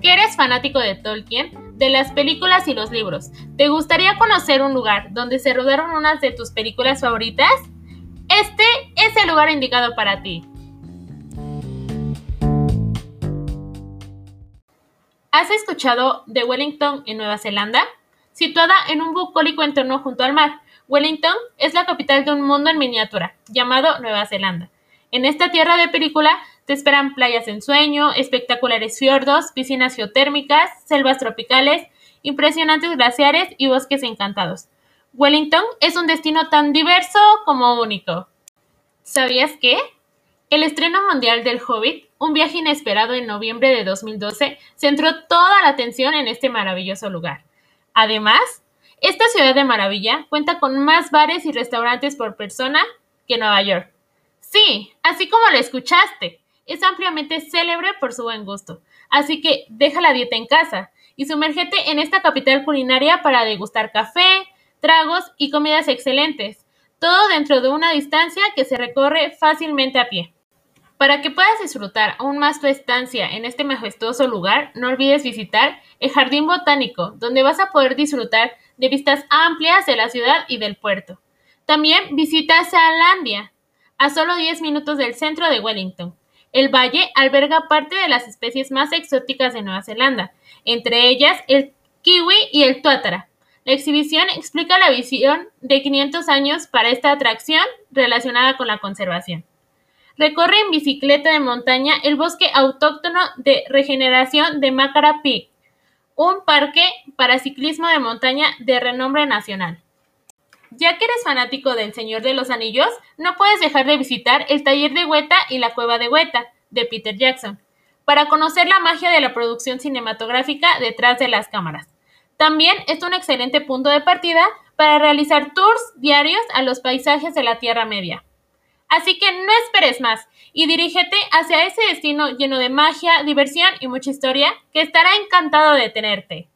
Que eres fanático de Tolkien, de las películas y los libros, ¿te gustaría conocer un lugar donde se rodaron unas de tus películas favoritas? Este es el lugar indicado para ti. ¿Has escuchado de Wellington en Nueva Zelanda? Situada en un bucólico entorno junto al mar, Wellington es la capital de un mundo en miniatura, llamado Nueva Zelanda. En esta tierra de película te esperan playas en sueño, espectaculares fiordos, piscinas geotérmicas, selvas tropicales, impresionantes glaciares y bosques encantados. Wellington es un destino tan diverso como único. ¿Sabías que? El estreno mundial del Hobbit, un viaje inesperado en noviembre de 2012, centró toda la atención en este maravilloso lugar. Además, esta ciudad de maravilla cuenta con más bares y restaurantes por persona que Nueva York. Sí, así como lo escuchaste, es ampliamente célebre por su buen gusto. Así que deja la dieta en casa y sumérgete en esta capital culinaria para degustar café, tragos y comidas excelentes, todo dentro de una distancia que se recorre fácilmente a pie. Para que puedas disfrutar aún más tu estancia en este majestuoso lugar, no olvides visitar el Jardín Botánico, donde vas a poder disfrutar de vistas amplias de la ciudad y del puerto. También visita Sealandia, a solo 10 minutos del centro de Wellington. El valle alberga parte de las especies más exóticas de Nueva Zelanda, entre ellas el kiwi y el tuatara. La exhibición explica la visión de 500 años para esta atracción relacionada con la conservación. Recorre en bicicleta de montaña el bosque autóctono de regeneración de Macara Peak, un parque para ciclismo de montaña de renombre nacional. Ya que eres fanático del Señor de los Anillos, no puedes dejar de visitar el taller de Hueta y la cueva de Hueta, de Peter Jackson, para conocer la magia de la producción cinematográfica detrás de las cámaras. También es un excelente punto de partida para realizar tours diarios a los paisajes de la Tierra Media. Así que no esperes más y dirígete hacia ese destino lleno de magia, diversión y mucha historia que estará encantado de tenerte.